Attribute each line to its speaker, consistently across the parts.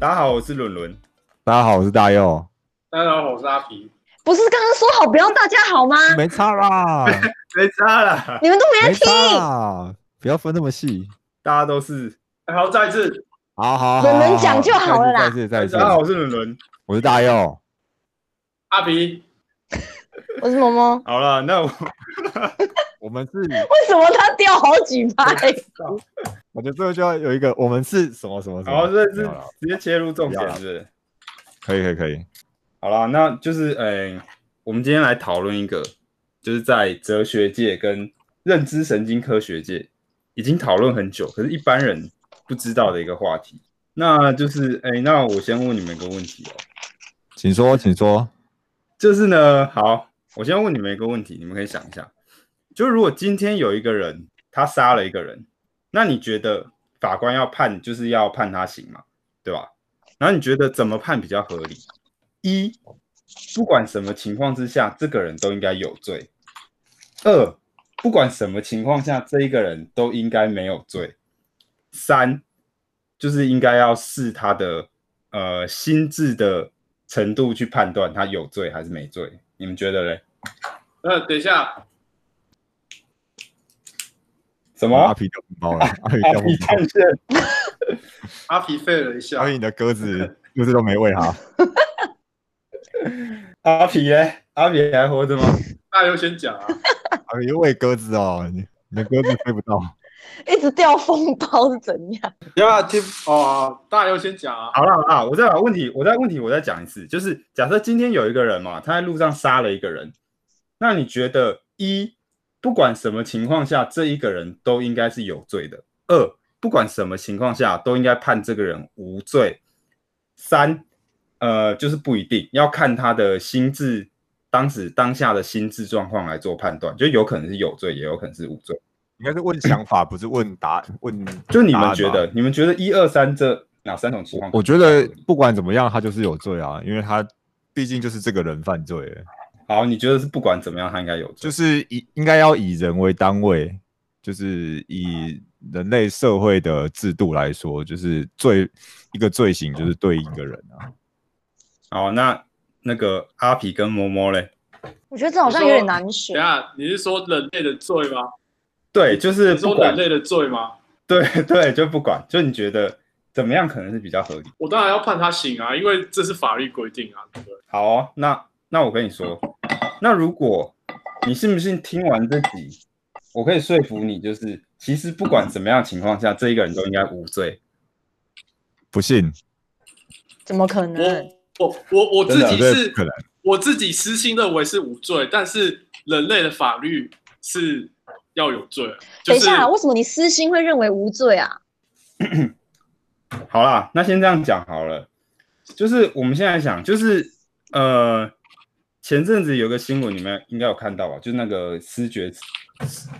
Speaker 1: 大家好，我是伦伦。
Speaker 2: 大家好，我是大佑。
Speaker 3: 大家好，我是阿皮。
Speaker 4: 不是刚刚说好不要大家好吗？
Speaker 2: 没差啦，
Speaker 1: 没差啦，
Speaker 4: 你们都没
Speaker 2: 没
Speaker 4: 在听。
Speaker 2: 差，不要分那么细。
Speaker 1: 大家都是。
Speaker 3: 好，再一次，
Speaker 2: 好好好，
Speaker 4: 伦伦讲就好了啦
Speaker 2: 再次再次再次
Speaker 1: 大家好，我是伦伦。
Speaker 2: 我是大佑。
Speaker 3: 阿皮，
Speaker 4: 我是萌萌，
Speaker 1: 好了，那我
Speaker 2: 我们是，
Speaker 4: 为什么他掉好几拍？
Speaker 2: 我觉得这个就要有一个，我们是什么什么什么。
Speaker 1: 好，这是直接切入重点，是不是？
Speaker 2: 可以可以可以。
Speaker 1: 好了，那就是呃，我们今天来讨论一个，就是在哲学界跟认知神经科学界已经讨论很久，可是一般人不知道的一个话题。那就是，哎、那我先问你们一个问题哦，
Speaker 2: 请说，请说。
Speaker 1: 就是呢，好，我先问你们一个问题，你们可以想一下，就如果今天有一个人他杀了一个人，那你觉得法官要判就是要判他刑嘛，对吧？然后你觉得怎么判比较合理？一，不管什么情况之下，这个人都应该有罪；二，不管什么情况下，这一个人都应该没有罪；三，就是应该要视他的呃心智的程度去判断他有罪还是没罪。你们觉得嘞？
Speaker 3: 呃，等一下，
Speaker 1: 什么？
Speaker 2: 阿皮掉红包了，阿皮
Speaker 1: 阿
Speaker 2: 掉红包？
Speaker 3: 阿皮废了一下
Speaker 2: 阿，皮，你的鸽子鸽子都没喂哈。
Speaker 1: 阿皮耶？阿皮还活着吗？
Speaker 3: 大优先讲啊。
Speaker 2: 阿皮喂鸽子哦，你你的鸽子飞不到。
Speaker 4: 一直掉风包是怎样？
Speaker 3: 要不要听？哦，大优先讲啊。
Speaker 1: 好了好了，我再把问题，我再问题，我再讲一次，就是假设今天有一个人嘛，他在路上杀了一个人，那你觉得一，不管什么情况下，这一个人都应该是有罪的；二，不管什么情况下，都应该判这个人无罪；三，呃，就是不一定要看他的心智，当时当下的心智状况来做判断，就有可能是有罪，也有可能是无罪。
Speaker 2: 应该是问想法，不是问答 问。
Speaker 1: 就你们觉得，你们觉得一二三这哪三种情况？
Speaker 2: 我觉得不管怎么样，他就是有罪啊，因为他毕竟就是这个人犯罪了，
Speaker 1: 好，你觉得是不管怎么样，他应该有罪，
Speaker 2: 就是以应该要以人为单位，就是以人类社会的制度来说，就是罪一个罪行就是对一个人啊。
Speaker 1: 好，那那个阿皮跟摸摸嘞？
Speaker 4: 我觉得这好像有点难选。
Speaker 3: 下，你是说人类的罪吗？
Speaker 1: 对，就是
Speaker 3: 你说人，类的罪吗？
Speaker 1: 对对，就不管，就你觉得怎么样可能是比较合理？
Speaker 3: 我当然要判他刑啊，因为这是法律规定啊，对不对？
Speaker 1: 好哦，那那我跟你说，那如果你信不信听完这集，我可以说服你，就是其实不管怎么样情况下，这一个人都应该无罪。
Speaker 2: 不信，
Speaker 4: 怎么可能？
Speaker 3: 我我我我自己是
Speaker 2: 不可能。
Speaker 3: 我自己私心认为是无罪，但是人类的法律是要有罪。就是
Speaker 4: 等一下，为什么你私心会认为无罪啊？
Speaker 1: 好啦，那先这样讲好了，就是我们现在想，就是呃，前阵子有个新闻，你们应该有看到吧？就是那个思觉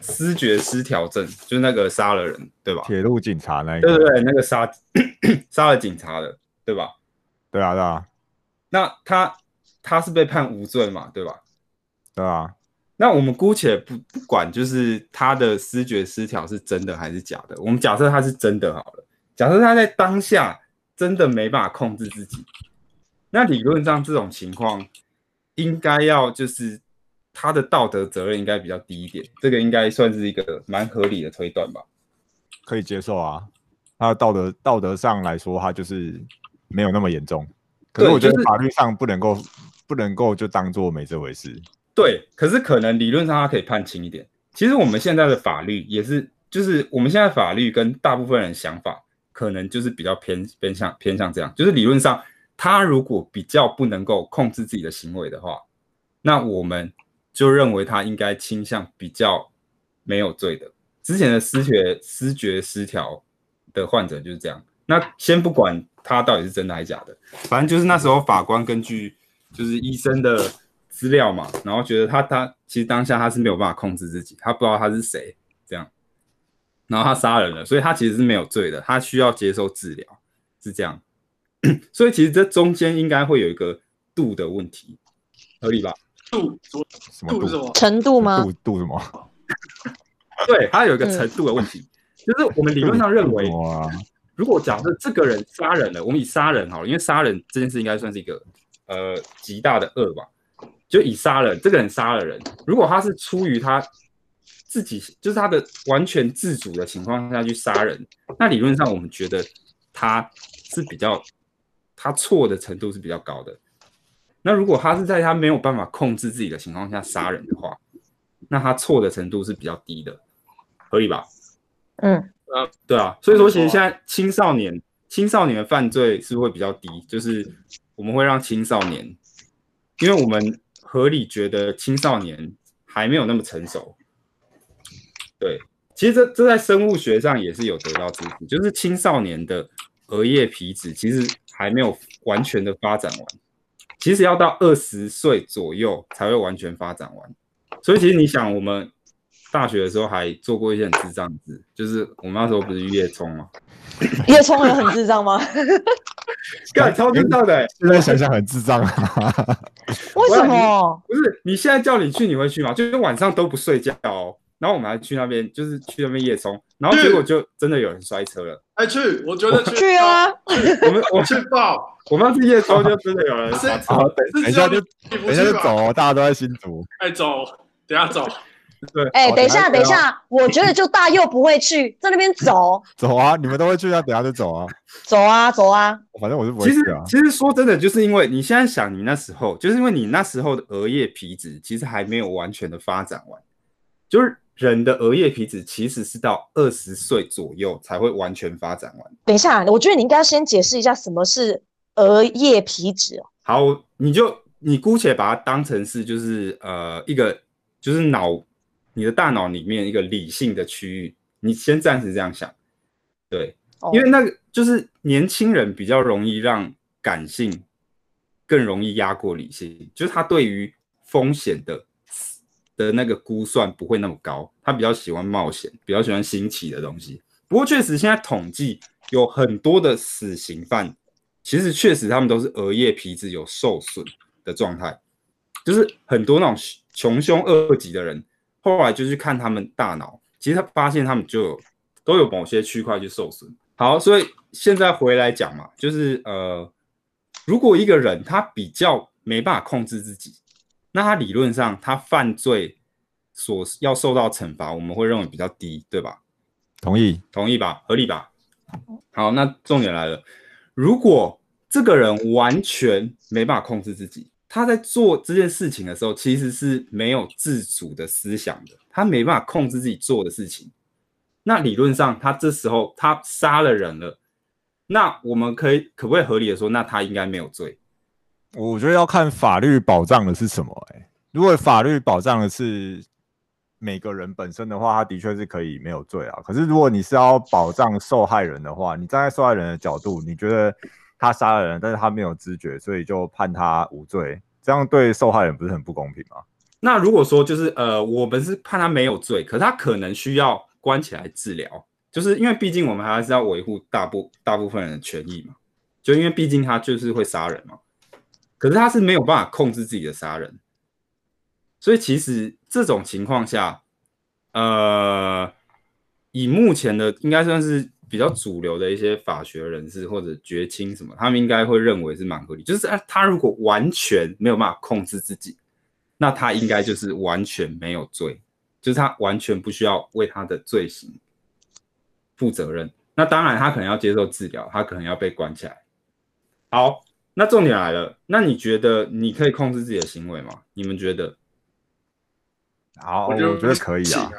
Speaker 1: 思觉失调症，就是那个杀了人，对吧？
Speaker 2: 铁路警察那
Speaker 1: 对对对，那个杀 杀了警察的，对吧？
Speaker 2: 对啊对啊
Speaker 1: 那他他是被判无罪嘛，对吧？
Speaker 2: 对啊，
Speaker 1: 那我们姑且不不管，就是他的思觉失调是真的还是假的，我们假设他是真的好了。假设他在当下真的没办法控制自己，那理论上这种情况应该要就是他的道德责任应该比较低一点，这个应该算是一个蛮合理的推断吧。
Speaker 2: 可以接受啊。他的道德道德上来说，他就是没有那么严重。可是我觉得法律上不能够不能够就当做没这回事。
Speaker 1: 对，可是可能理论上他可以判轻一点。其实我们现在的法律也是，就是我们现在法律跟大部分人想法可能就是比较偏偏向偏向这样，就是理论上他如果比较不能够控制自己的行为的话，那我们就认为他应该倾向比较没有罪的。之前的失觉失觉失调的患者就是这样。那先不管他到底是真的还是假的，反正就是那时候法官根据就是医生的资料嘛，然后觉得他他其实当下他是没有办法控制自己，他不知道他是谁这样，然后他杀人了，所以他其实是没有罪的，他需要接受治疗，是这样。所以其实这中间应该会有一个度的问题，合理吧？
Speaker 3: 度度
Speaker 2: 什么
Speaker 3: 度是什么？
Speaker 4: 程度吗？
Speaker 2: 度度什么？
Speaker 1: 对，它有一个程度的问题，就是我们理论上认为如果假设这个人杀人了，我们以杀人好了，因为杀人这件事应该算是一个呃极大的恶吧。就以杀人，这个人杀了人，如果他是出于他自己，就是他的完全自主的情况下去杀人，那理论上我们觉得他是比较他错的程度是比较高的。那如果他是在他没有办法控制自己的情况下杀人的话，那他错的程度是比较低的，合理吧？
Speaker 4: 嗯，
Speaker 1: 对啊，所以说其实现在青少年青少年的犯罪是会比较低，就是我们会让青少年，因为我们合理觉得青少年还没有那么成熟。对，其实这这在生物学上也是有得到支持，就是青少年的额叶皮质其实还没有完全的发展完，其实要到二十岁左右才会完全发展完。所以其实你想，我们大学的时候还做过一些很智障的事，就是我们那时候不是叶冲吗？
Speaker 4: 叶冲也很智障吗？
Speaker 1: 干超智障的、欸，
Speaker 2: 现在想想很智障啊。
Speaker 4: 为什么？
Speaker 1: 不是你现在叫你去，你会去吗？就是晚上都不睡觉哦，然后我们还去那边，就是去那边夜冲，然后结果就真的有人摔车了。
Speaker 3: 哎，去，我觉得去
Speaker 4: 去啊！
Speaker 1: 我们我
Speaker 3: 去报，
Speaker 1: 我们要去夜冲就真的有人
Speaker 3: 是
Speaker 1: 摔车。
Speaker 2: 等等一下就等一下？就走哦，大家都在新竹。
Speaker 3: 哎，走，等下走。
Speaker 1: 对，
Speaker 4: 哎、等一下，
Speaker 2: 等一下
Speaker 4: 我觉得就大佑不会去，在那边走
Speaker 2: 走啊，你们都会去啊，等下就走啊。
Speaker 4: 走啊走啊，
Speaker 2: 反正我是不会
Speaker 1: 其实
Speaker 2: 去啊。
Speaker 1: 其实说真的，就是因为你现在想，你那时候就是因为你那时候的额叶皮质其实还没有完全的发展完，就是人的额叶皮质其实是到二十岁左右才会完全发展完。
Speaker 4: 等一下，我觉得你应该要先解释一下什么是额叶皮质哦。
Speaker 1: 好，你就你姑且把它当成是就是呃一个就是脑你的大脑里面一个理性的区域，你先暂时这样想，对，
Speaker 4: 哦
Speaker 1: 因为那个就是年轻人比较容易让感性更容易压过理性，就是他对于风险的的那个估算不会那么高，他比较喜欢冒险，比较喜欢新奇的东西。不过确实现在统计有很多的死刑犯，其实确实他们都是额叶皮质有受损的状态，就是很多那种穷凶恶极的人，后来就去看他们大脑，其实他发现他们就有都有某些区块去受损。好，所以现在回来讲嘛，就是呃，如果一个人他比较没办法控制自己，那他理论上他犯罪所要受到惩罚，我们会认为比较低，对吧？
Speaker 2: 同意。
Speaker 1: 同意吧？合理吧？好，那重点来了，如果这个人完全没办法控制自己，他在做这件事情的时候，其实是没有自主的思想的，他没办法控制自己做的事情。那理论上，他这时候他杀了人了，那我们可以可不可以合理的说，那他应该没有罪？
Speaker 2: 我觉得要看法律保障的是什么、欸。如果法律保障的是每个人本身的话，他的确是可以没有罪啊。可是如果你是要保障受害人的话，你站在受害人的角度，你觉得他杀了人，但是他没有知觉，所以就判他无罪，这样对受害人不是很不公平吗？
Speaker 1: 那如果说就是呃，我们是判他没有罪，可是他可能需要关起来治疗，就是因为毕竟我们还是要维护大部大部分人的权益嘛，就因为毕竟他就是会杀人嘛，可是他是没有办法控制自己的杀人，所以其实这种情况下，呃，以目前的应该算是比较主流的一些法学人士或者绝亲什么，他们应该会认为是蛮合理，就是，他如果完全没有办法控制自己。那他应该就是完全没有罪，就是他完全不需要为他的罪行负责任。那当然，他可能要接受治疗，他可能要被关起来。好，那重点来了，那你觉得你可以控制自己的行为吗？你们觉得？
Speaker 2: 好，
Speaker 3: 我
Speaker 2: 我觉得可以啊。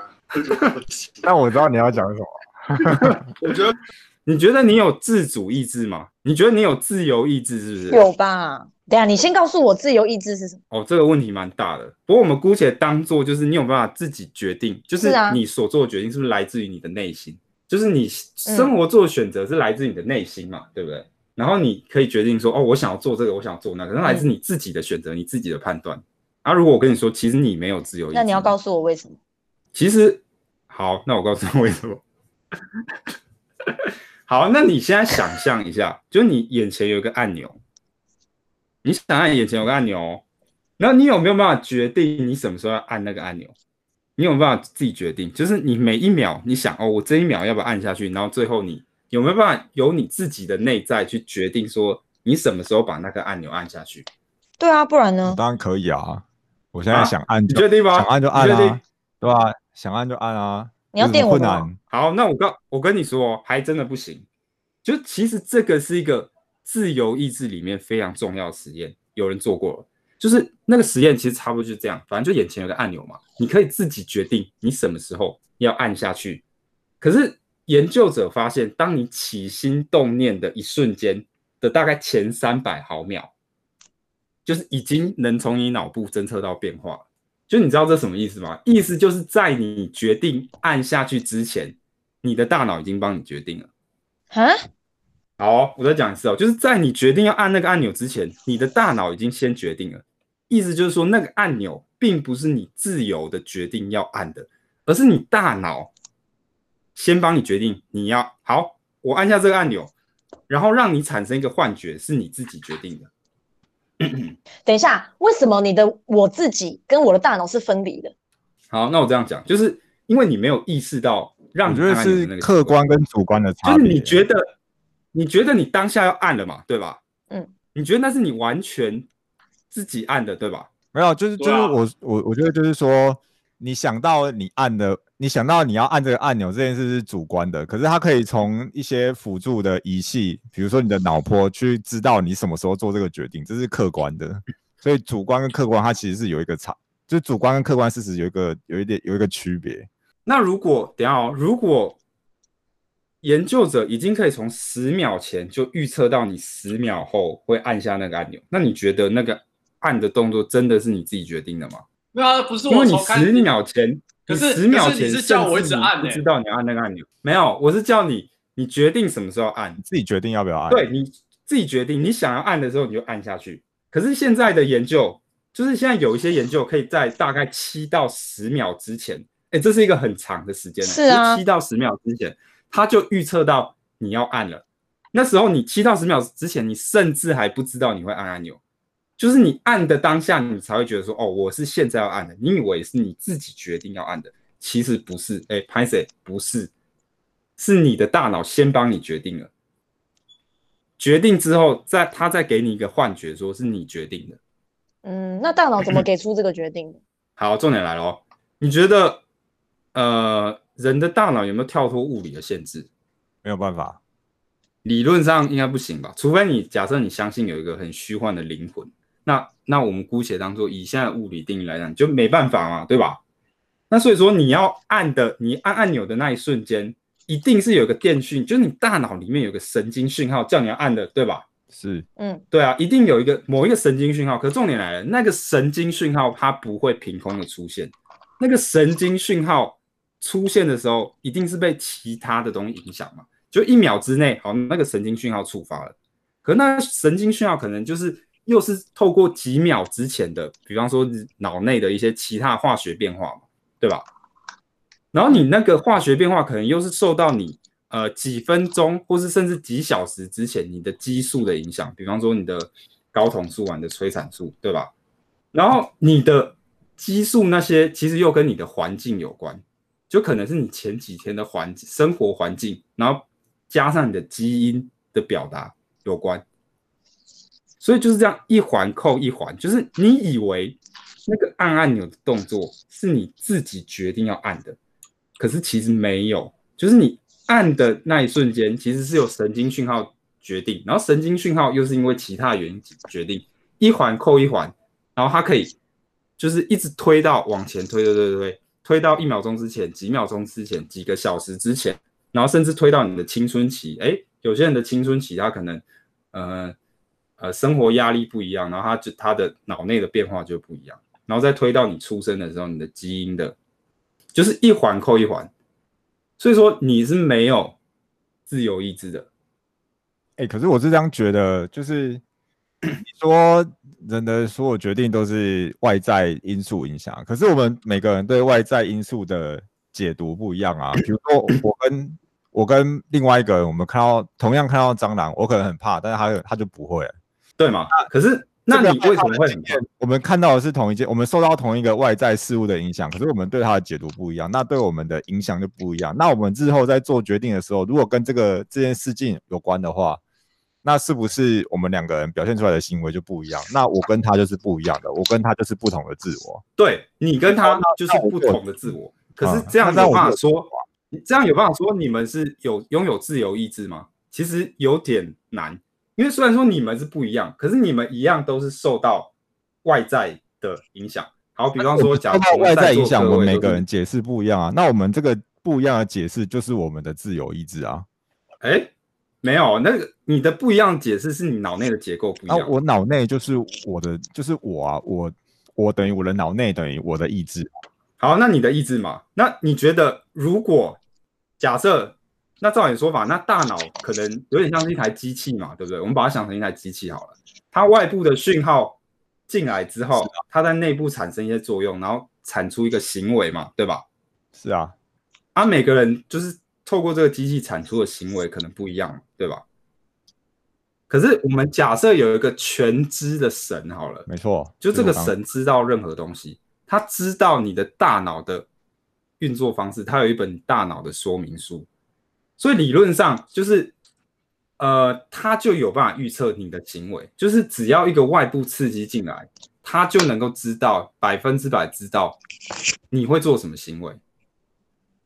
Speaker 2: 但我知道你要讲什么。
Speaker 3: 我觉得
Speaker 1: 你觉得你有自主意志吗？你觉得你有自由意志是不是？
Speaker 4: 有吧？等一下，你先告诉我自由意志是什么？
Speaker 1: 哦，这个问题蛮大的。不过我们姑且当做就是你有办法自己决定，就是你所做的决定是不是来自于你的内心？就是你生活做的选择是来自于你的内心嘛，对不对？然后你可以决定说，哦，我想要做这个，我想要做那个，那来自你自己的选择，你自己的判断。啊，如果我跟你说，其实你没有自由意志，
Speaker 4: 那你要告诉我为什么？
Speaker 1: 其实好，那我告诉你为什么。好，那你现在想象一下，就是你眼前有一个按钮，你想象眼前有个按钮哦，然后你有没有办法决定你什么时候要按那个按钮？你有没有办法自己决定？就是你每一秒你想哦，我这一秒要不要按下去？然后最后你有没有办法由你自己的内在去决定说你什么时候把那个按钮按下去？
Speaker 4: 对啊，不然呢？
Speaker 2: 当然可以啊，我现在
Speaker 1: 啊
Speaker 2: 想按就
Speaker 1: 你确定吗？
Speaker 2: 想按就按
Speaker 1: 你确定
Speaker 2: 啊，对吧、想按就按啊，
Speaker 4: 你要电我吗
Speaker 2: 困难？
Speaker 1: 好，那我告我跟你说哦，还真的不行。就其实这个是一个自由意志里面非常重要的实验，有人做过了。就是那个实验其实差不多就是这样，反正就眼前有个按钮嘛，你可以自己决定你什么时候要按下去。可是研究者发现，当你起心动念的一瞬间的大概前三百毫秒，就是已经能从你脑部侦测到变化了。就你知道这什么意思吗？意思就是在你决定按下去之前，你的大脑已经帮你决定了。
Speaker 4: 啊，
Speaker 1: 好哦、我再讲一次哦，就是在你决定要按那个按钮之前，你的大脑已经先决定了。意思就是说，那个按钮并不是你自由的决定要按的，而是你大脑先帮你决定你要好，我按下这个按钮，然后让你产生一个幻觉，是你自己决定的。
Speaker 4: 等一下，为什么你的我自己跟我的大脑是分离的？
Speaker 1: 好，那我这样讲，就是因为你没有意识到让
Speaker 2: 我觉得
Speaker 1: 你按按钮的
Speaker 2: 是
Speaker 1: 那个
Speaker 2: 客观跟主观的差别。
Speaker 1: 就是你觉得，你觉得你当下要按了嘛，对吧？
Speaker 4: 嗯，
Speaker 1: 你觉得那是你完全自己按的，对吧？
Speaker 2: 没有，就是就是我我我觉得就是说，你想到你按的，你想到你要按这个按钮这件事是主观的，可是它可以从一些辅助的仪器，比如说你的脑波，去知道你什么时候做这个决定，这是客观的。所以主观跟客观它其实是有一个差，就主观跟客观事实有一个有一点有一个区别。
Speaker 1: 那如果等下哦，如果研究者已经可以从十秒前就预测到你十秒后会按下那个按钮，那你觉得那个按的动作真的是你自己决定的吗？
Speaker 3: 没有啊，不是
Speaker 1: 因为你
Speaker 3: 我从开
Speaker 1: 十秒前，
Speaker 3: 可是
Speaker 1: 你十秒前
Speaker 3: 是叫我一
Speaker 1: 甚至你
Speaker 3: 直按欸
Speaker 1: 不知道你要按那个按钮。没有，我是叫你，你决定什么时候按。
Speaker 2: 自己决定要不要按。
Speaker 1: 对，你自己决定，你想要按的时候你就按下去。可是现在的研究，就是现在有一些研究可以在大概七到十秒之前，哎，这是一个很长的时间，
Speaker 4: 是啊
Speaker 1: 七到十秒之前，他就预测到你要按了。那时候你七到十秒之前，你甚至还不知道你会按按钮，就是你按的当下，你才会觉得说，哦，我是现在要按的。你以为是你自己决定要按的，其实不是。哎，拍谁不是，是你的大脑先帮你决定了。决定之后，再他再给你一个幻觉，说是你决定的。
Speaker 4: 嗯，那大脑怎么 给出这个决定的？
Speaker 1: 好，重点来了哦，你觉得呃，人的大脑有没有跳脱物理的限制？
Speaker 2: 没有办法。
Speaker 1: 理论上应该不行吧？除非你假设你相信有一个很虚幻的灵魂，那那我们姑且当做以现在的物理定义来讲，就没办法嘛，对吧？那所以说你要按的，你按按钮的那一瞬间，一定是有个电讯，就是你大脑里面有个神经讯号叫你要按的，对吧？
Speaker 2: 是
Speaker 4: 嗯，
Speaker 1: 对啊，一定有一个某一个神经讯号。可是重点来了，那个神经讯号它不会凭空的出现，那个神经讯号出现的时候，一定是被其他的东西影响嘛？就一秒之内，好，那个神经讯号触发了，可那神经讯号可能就是又是透过几秒之前的，比方说脑内的一些其他化学变化嘛，对吧？然后你那个化学变化可能又是受到你呃几分钟或是甚至几小时之前你的激素的影响，比方说你的睾酮素啊、你的催产素，对吧？然后你的激素那些其实又跟你的环境有关，就可能是你前几天的环生活环境，然后加上你的基因的表达有关。所以就是这样一环扣一环，就是你以为那个按按钮的动作是你自己决定要按的，可是其实没有，就是你按的那一瞬间，其实是有神经讯号决定，然后神经讯号又是因为其他原因决定，一环扣一环，然后它可以就是一直推到往前推，推推推推，推到一秒钟之前、几秒钟之前、几个小时之前，然后甚至推到你的青春期。哎，有些人的青春期他可能呃呃生活压力不一样，然后他就他的脑内的变化就不一样，然后再推到你出生的时候，你的基因的，就是一环扣一环。所以说你是没有自由意志的。
Speaker 2: 哎、可是我是这样觉得，就是说人的所有决定都是外在因素影响，可是我们每个人对外在因素的解读不一样啊。比如说我跟我跟另外一个人，我们看到同样看到蟑螂，我可能很怕，但是他他就不会。
Speaker 1: 对嘛？可是那你为什么会
Speaker 2: 我们看到的是同一件，我们受到同一个外在事物的影响，可是我们对它的解读不一样，那对我们的影响就不一样。那我们日后在做决定的时候，如果跟这个这件事情有关的话，那是不是我们两个人表现出来的行为就不一样？那我跟他就是不一样的，我跟他就是不同的自我。
Speaker 1: 对你跟他就是不同的自我，可是
Speaker 2: 啊
Speaker 1: 这样有办法说，这样有办法说你们是有拥有自由意志吗？其实有点难，因为虽然说你们是不一样，可是你们一样都是受到外在的影响。好，比方说，假如
Speaker 2: 外在影响，我们每个人解释不一样啊。那我们这个不一样的解释就是我们的自由意志啊。
Speaker 1: 哎，没有，那个你的不一样解释是你脑内的结构不一
Speaker 2: 那
Speaker 1: 样。
Speaker 2: 我脑内就是我的，就是我啊，我我等于我的脑内等于我的意志。
Speaker 1: 好，那你的意志嘛？那你觉得，如果假设，那照你说法，那大脑可能有点像是一台机器嘛，对不对？我们把它想成一台机器好了，它外部的讯号进来之后，它在内部产生一些作用，然后产出一个行为嘛，对吧？
Speaker 2: 是啊，
Speaker 1: 啊，每个人就是透过这个机器产出的行为可能不一样，对吧？可是我们假设有一个全知的神好了，
Speaker 2: 没错，
Speaker 1: 就这个神知道任何东西，他知道你的大脑的运作方式，他有一本大脑的说明书，所以理论上就是，呃，他就有办法预测你的行为，就是只要一个外部刺激进来，他就能够知道百分之百知道你会做什么行为，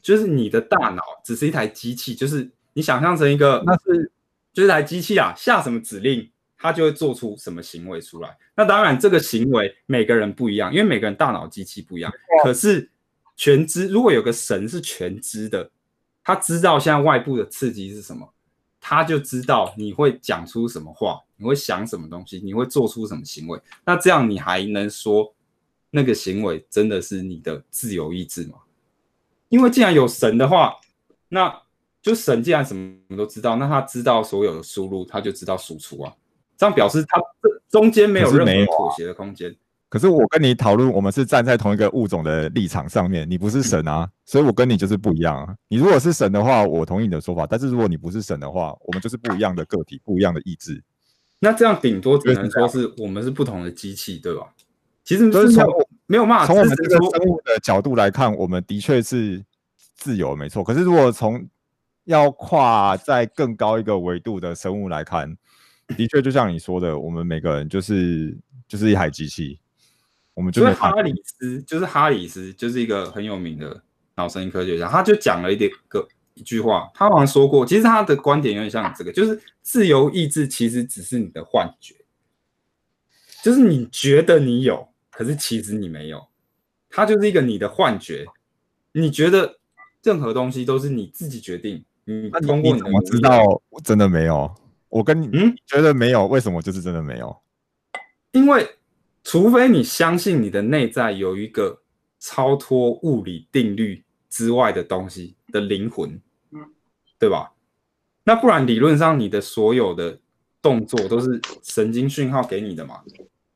Speaker 1: 就是你的大脑只是一台机器，就是你想象成一个
Speaker 2: 那是
Speaker 1: 就是台机器啊，下什么指令，它就会做出什么行为出来。那当然，这个行为每个人不一样，因为每个人大脑机器不一样。可是全知，如果有个神是全知的，他知道现在外部的刺激是什么，他就知道你会讲出什么话，你会想什么东西，你会做出什么行为。那这样你还能说那个行为真的是你的自由意志吗？因为既然有神的话，那就神既然什么都知道，那他知道所有的输入，他就知道输出啊。这样表示他这中间没有任何妥协的空间。
Speaker 2: 可是我跟你讨论，我们是站在同一个物种的立场上面，你不是神啊，所以我跟你就是不一样啊。你如果是神的话，我同意你的说法，但是如果你不是神的话，我们就是不一样的个体，不一样的意志。
Speaker 1: 那这样顶多只能说是我们是不同的机器，对吧？其实
Speaker 2: 就是从
Speaker 1: 没有办法
Speaker 2: 从我们这个生物的角度来看，我们的确是自由，没错。可是如果从要跨在更高一个维度的生物来看，的确就像你说的，我们每个人就是就是一台机器，我们就
Speaker 1: 就是哈里斯，就是哈里斯，就是一个很有名的脑神经科学家，他就讲了一点个一句话，他好像说过，其实他的观点有点像这个，就是自由意志其实只是你的幻觉，就是你觉得你有，可是其实你没有，它就是一个你的幻觉，你觉得任何东西都是你自己决定，你通过
Speaker 2: 你知道我真的没有？我跟你
Speaker 1: 嗯
Speaker 2: 觉得没有，为什么就是真的没有？
Speaker 1: 因为除非你相信你的内在有一个超脱物理定律之外的东西的灵魂，
Speaker 3: 嗯
Speaker 1: 对吧？那不然理论上你的所有的动作都是神经讯号给你的嘛？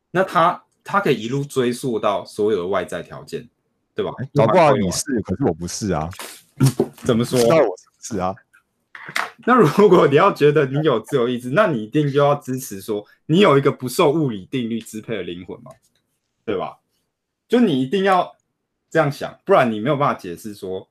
Speaker 1: 那它它可以一路追溯到所有的外在条件，对吧？
Speaker 2: 搞不好你是，可是我不是啊。
Speaker 1: 怎么说
Speaker 2: 知？道我是不是啊？
Speaker 1: 那如果你要觉得你有自由意志，那你一定就要支持说你有一个不受物理定律支配的灵魂嘛，对吧？就你一定要这样想，不然你没有办法解释说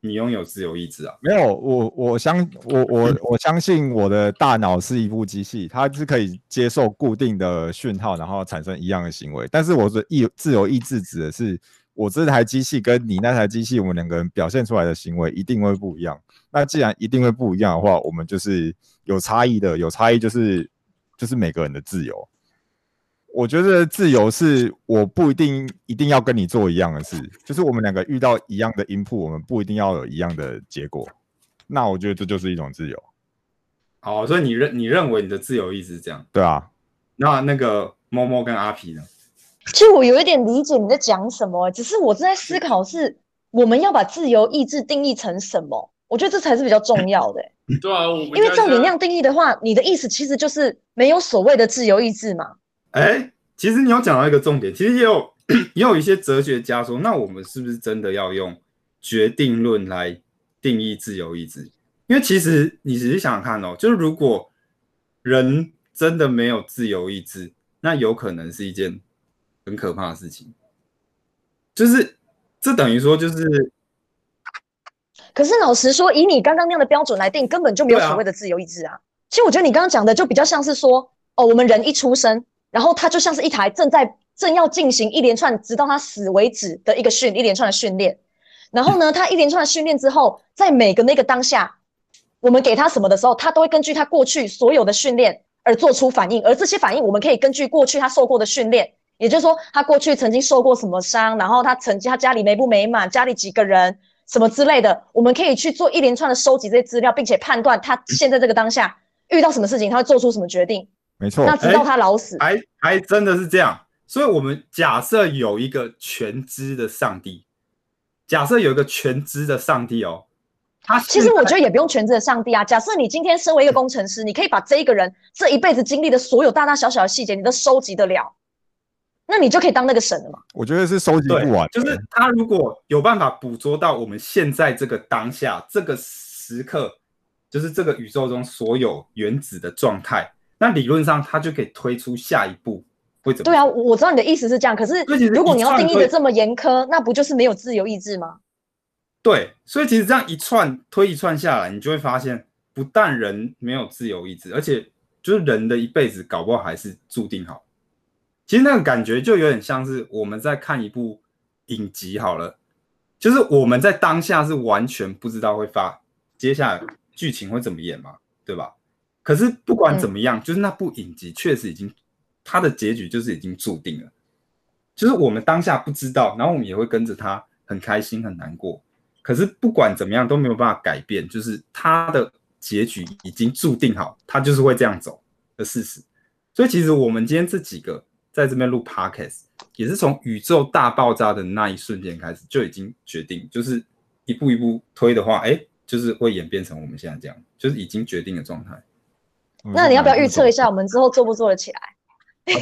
Speaker 1: 你拥有自由意志啊。
Speaker 2: 没有，我我相我我我相信我的大脑是一部机器，它是可以接受固定的讯号，然后产生一样的行为。但是我的意自由意志指的是，我这台机器跟你那台机器，我们两个人表现出来的行为一定会不一样。那既然一定会不一样的话，我们就是有差异的，有差异就是就是每个人的自由。我觉得自由是我不一定一定要跟你做一样的事，就是我们两个遇到一样的 input，我们不一定要有一样的结果。那我觉得这就是一种自由，
Speaker 1: 好，所以你认你认为你的自由意思是这样？
Speaker 2: 对啊，
Speaker 1: 那那个猫猫跟阿皮呢？
Speaker 4: 其实我有一点理解你在讲什么、只是我正在思考是我们要把自由意志定义成什么？我觉得这才是比较重要的、
Speaker 3: 对啊，我
Speaker 4: 因为照你那样定义的话，你的意思其实就是没有所谓的自由意志嘛。
Speaker 1: 哎，其实你要讲到一个重点，其实也有 也有一些哲学家说，那我们是不是真的要用决定论来定义自由意志？因为其实你仔细想想看哦，就是如果人真的没有自由意志，那有可能是一件很可怕的事情。就是这等于说，就是
Speaker 4: 可是老实说，以你刚刚那样的标准来定，根本就没有所谓的自由意志啊。其实我觉得你刚刚讲的就比较像是说，哦，我们人一出生，然后他就像是一台正在正要进行一连串直到他死为止的一个训一连串的训练。然后呢，他一连串的训练之后，在每个那个当下，我们给他什么的时候，他都会根据他过去所有的训练而做出反应，而这些反应我们可以根据过去他受过的训练，也就是说，他过去曾经受过什么伤，然后他曾经他家里美不美满，家里几个人，什么之类的，我们可以去做一连串的收集这些资料，并且判断他现在这个当下遇到什么事情，他会做出什么决定。
Speaker 2: 没错
Speaker 4: 那，直到他老死，
Speaker 1: 还还真的是这样。所以，我们假设有一个全知的上帝，假设有一个全知的上帝哦，他
Speaker 4: 其实我觉得也不用全知的上帝啊。假设你今天身为一个工程师，你可以把这一个人这一辈子经历的所有大大小小的细节，你都收集得了，那你就可以当那个神了嘛。
Speaker 2: 我觉得是收集
Speaker 1: 对
Speaker 2: 不完，
Speaker 1: 就是他如果有办法捕捉到我们现在这个当下这个时刻，就是这个宇宙中所有原子的状态，那理论上他就可以推出下一步会怎么
Speaker 4: 对啊，我我知道你的意思是这样，可是
Speaker 1: 所以其实
Speaker 4: 如果你要定义的这么严苛，那不就是没有自由意志吗？
Speaker 1: 对，所以其实这样一串推一串下来，你就会发现，不但人没有自由意志，而且就是人的一辈子搞不好还是注定好。其实那个感觉就有点像是我们在看一部影集好了，就是我们在当下是完全不知道会发接下来剧情会怎么演嘛，对吧？可是不管怎么样，就是那部影集确实已经它的结局就是已经注定了，就是我们当下不知道，然后我们也会跟着他很开心很难过。可是不管怎么样都没有办法改变，就是他的结局已经注定好，他就是会这样走的事实。所以其实我们今天这几个在这边录 podcast，也是从宇宙大爆炸的那一瞬间开始就已经决定，就是一步一步推的话，哎，就是会演变成我们现在这样，就是已经决定的状态。
Speaker 2: 嗯
Speaker 4: 那你要不要预测一下，我们之后做不做得起来？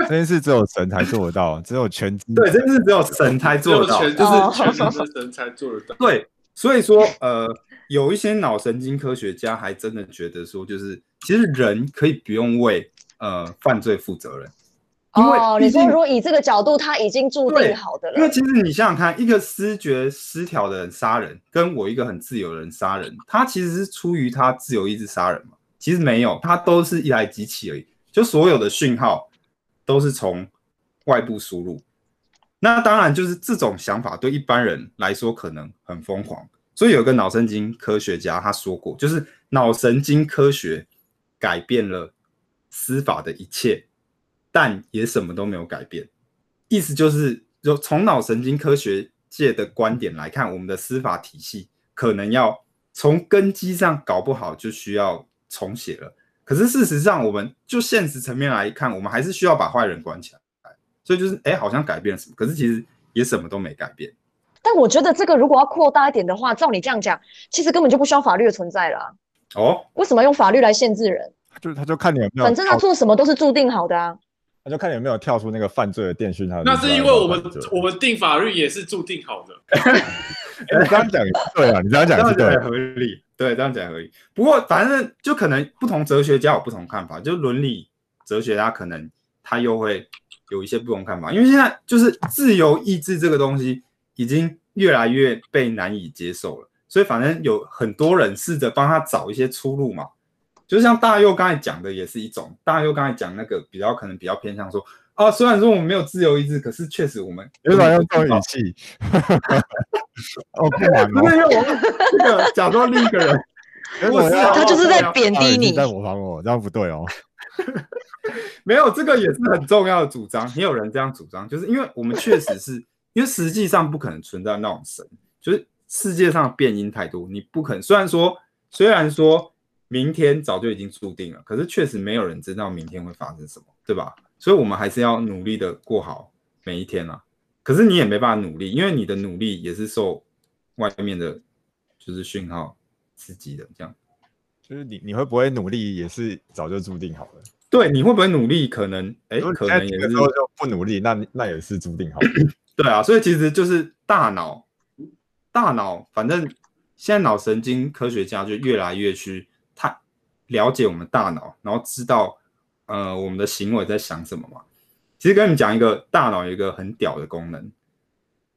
Speaker 2: 这件事只有神才做得到，只有全知。
Speaker 1: 对，真是只有神才做得到，就是
Speaker 4: 哦
Speaker 3: 全能的神才做得到。
Speaker 1: 对，所以说，呃，有一些脑神经科学家还真的觉得说，就是其实人可以不用为呃犯罪负责人，因为
Speaker 4: 哦，你说如果以这个角度，他已经注定好的了。
Speaker 1: 因为其实你想想看，一个思觉失调的人杀人，跟我一个很自由的人杀人，他其实是出于他自由意志杀人嘛？其实没有，他都是一台机器而已，就所有的讯号都是从外部输入。那当然，就是这种想法对一般人来说可能很疯狂。所以有个脑神经科学家他说过，就是脑神经科学改变了司法的一切，但也什么都没有改变。意思就是，就从脑神经科学界的观点来看，我们的司法体系可能要从根基上搞不好就需要重写了。可是事实上，我们就现实层面来看，我们还是需要把坏人关起来。所以就是，哎，好像改变了什么，可是其实也什么都没改变。
Speaker 4: 但我觉得这个如果要扩大一点的话，照你这样讲，其实根本就不需要法律的存在了啊、
Speaker 1: 哦，
Speaker 4: 为什么用法律来限制人？
Speaker 2: 就他就看你有没有，
Speaker 4: 反正他做什么都是注定好的啊。
Speaker 2: 他就看你有没有跳出那个犯罪的电讯，他就
Speaker 3: 那是因为我们我们定法律也是注定好的。
Speaker 2: 哎你这样讲对啊，你这样讲是对。
Speaker 1: 合理，对，这样讲合理。不过反正就可能不同哲学家有不同看法，就伦理哲学家可能他又会有一些不同看法，因为现在就是自由意志这个东西已经越来越被难以接受了，所以反正有很多人试着帮他找一些出路嘛。就像大佑刚才讲的，也是一种。大佑刚才讲那个比较可能比较偏向说，啊，虽然说我们没有自由意志，可是确实我们
Speaker 2: 为什么要用这种语气？哦，不瞒
Speaker 1: 不是因
Speaker 2: 哦，
Speaker 1: 为我们这个假装另一个人，我
Speaker 4: 他就是在贬
Speaker 2: 啊
Speaker 4: 低你。
Speaker 2: 在模仿我，这样不对哦。
Speaker 1: 没有，这个也是很重要的主张。也有人这样主张，就是因为我们确实是因为实际上不可能存在那种神，就是世界上的变因太多，你不可能。虽然说，虽然说明天早就已经注定了，可是确实没有人知道明天会发生什么，对吧？所以我们还是要努力的过好每一天啊。可是你也没办法努力，因为你的努力也是受外面的，就是讯号刺激的，这样。
Speaker 2: 就是你你会不会努力，也是早就注定好了。
Speaker 1: 对，你会不会努力？可能，哎，可能也是
Speaker 2: 你现在这个时候就不努力，那那也是注定好了。
Speaker 1: 对啊，所以其实就是大脑，大脑，反正现在脑神经科学家就越来越去他了解我们大脑，然后知道，呃我们的行为在想什么嘛？其实跟你们讲一个大脑有一个很屌的功能，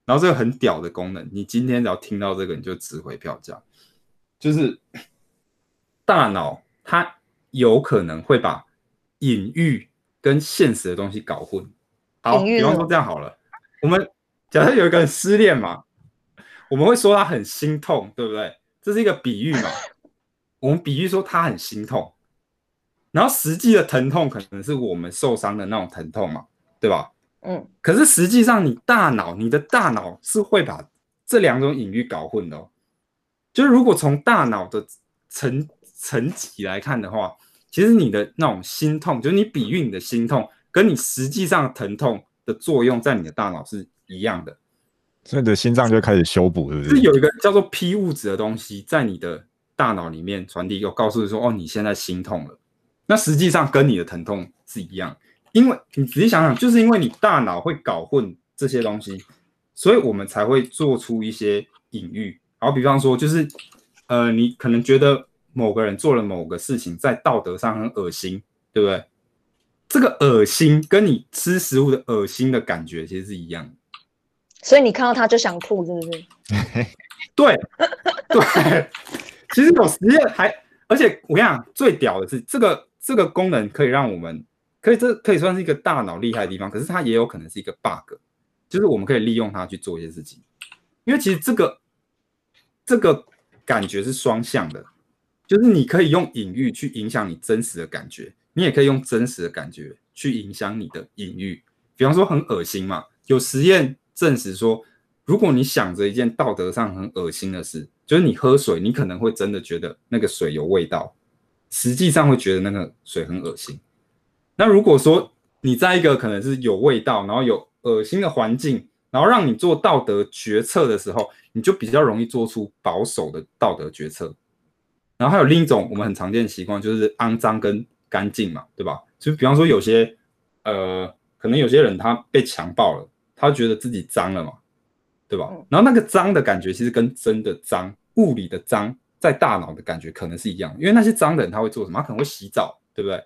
Speaker 1: 然后这个很屌的功能，你今天只要听到这个，你就值回票价，就是大脑它有可能会把隐喻跟现实的东西搞混。好，比方说这样好了，我们假设有一个人失恋嘛，我们会说他很心痛，对不对？这是一个比喻嘛，我们比喻说他很心痛，然后实际的疼痛可能是我们受伤的那种疼痛嘛，对吧？
Speaker 4: 嗯，
Speaker 1: 可是实际上，你大脑，你的大脑是会把这两种隐喻搞混的哦。就是如果从大脑的层层级来看的话，其实你的那种心痛，就是你比喻你的心痛，跟你实际上疼痛的作用，在你的大脑是一样的。
Speaker 2: 所以你的心脏就会开始修补，是不是？
Speaker 1: 是有一个叫做 P 物质的东西在你的大脑里面传递，有告诉你说，哦，你现在心痛了。那实际上跟你的疼痛是一样，因为你仔细想想，就是因为你大脑会搞混这些东西，所以我们才会做出一些隐喻。好，比方说，就是呃，你可能觉得某个人做了某个事情，在道德上很恶心，对不对？这个恶心跟你吃食物的恶心的感觉其实是一样的。
Speaker 4: 所以你看到他就想吐，是不是？
Speaker 1: 对 对，其实有实验还，而且我跟你讲，最屌的是这个这个功能可以让我们可以这可以算是一个大脑厉害的地方，可是它也有可能是一个 bug，就是我们可以利用它去做一些事情，因为其实这个这个感觉是双向的，就是你可以用隐喻去影响你真实的感觉，你也可以用真实的感觉去影响你的隐喻。比方说很恶心嘛，有实验证实说，如果你想着一件道德上很恶心的事，就是你喝水，你可能会真的觉得那个水有味道，实际上会觉得那个水很恶心。那如果说你在一个可能是有味道，然后有恶心的环境，然后让你做道德决策的时候，你就比较容易做出保守的道德决策。然后还有另一种我们很常见的习惯，就是肮脏跟干净嘛，对吧？就比方说有些呃，可能有些人他被强暴了，他觉得自己脏了嘛，对吧？
Speaker 4: 嗯
Speaker 1: 然后那个脏的感觉其实跟真的脏、物理的脏，在大脑的感觉可能是一样，因为那些脏的人他会做什么？他可能会洗澡，对不对？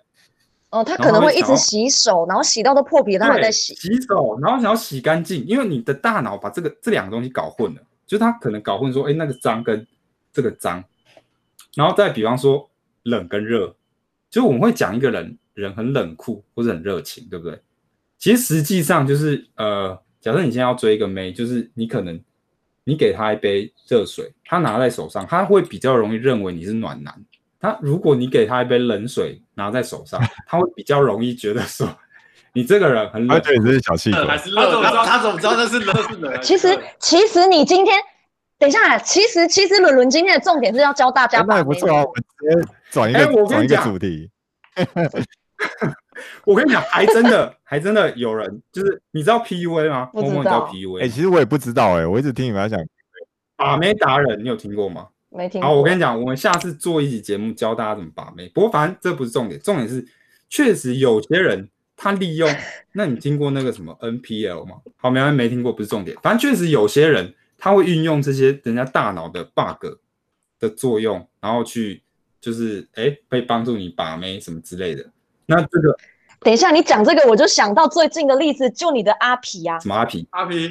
Speaker 4: 哦，他可能会一直洗手，然后洗到都破皮了，他还在洗。
Speaker 1: 洗手，然后想要洗干净，因为你的大脑把这个这两个东西搞混了，就是他可能搞混说，哎，那个脏跟这个脏，然后再比方说冷跟热，就我们会讲一个人人很冷酷或者很热情，对不对？其实实际上就是呃，假设你现在要追一个妹，就是你可能你给她一杯热水，她拿在手上，她会比较容易认为你是暖男。她如果你给她一杯冷水拿在手上，她会比较容易觉得说你这个人很冷
Speaker 2: 他觉得你这是小气鬼，
Speaker 3: 还是
Speaker 5: 他怎
Speaker 3: 热？
Speaker 5: 么知道？
Speaker 3: 他
Speaker 5: 他怎么知道那是热是冷？
Speaker 4: 其实，其实你今天，等一下，其实其实伦伦今天的重点是要教大家把妹。
Speaker 2: 也不错啊，我们直接转一个转一个主题。
Speaker 1: 我跟你讲，还真的，还真的有人，就是你知道 PUA 吗？
Speaker 4: 不知
Speaker 1: 默默你知道
Speaker 4: 道
Speaker 1: PUA？
Speaker 2: 哎，其实我也不知道哎，我一直听你们在讲，
Speaker 1: 把妹达人，你有听过吗？
Speaker 4: 没听过。
Speaker 1: 我跟你讲，我们下次做一集节目教大家怎么把妹。不过反正这不是重点，重点是确实有些人他利用，那你听过那个什么 NPL 吗？好，没没听过，不是重点。反正确实有些人他会运用这些人家大脑的 bug 的作用，然后去就是哎可以帮助你把妹什么之类的。那这个
Speaker 4: 等一下，你讲这个，我就想到最近的例子，就你的阿皮啊，
Speaker 1: 什么阿皮
Speaker 3: 阿皮，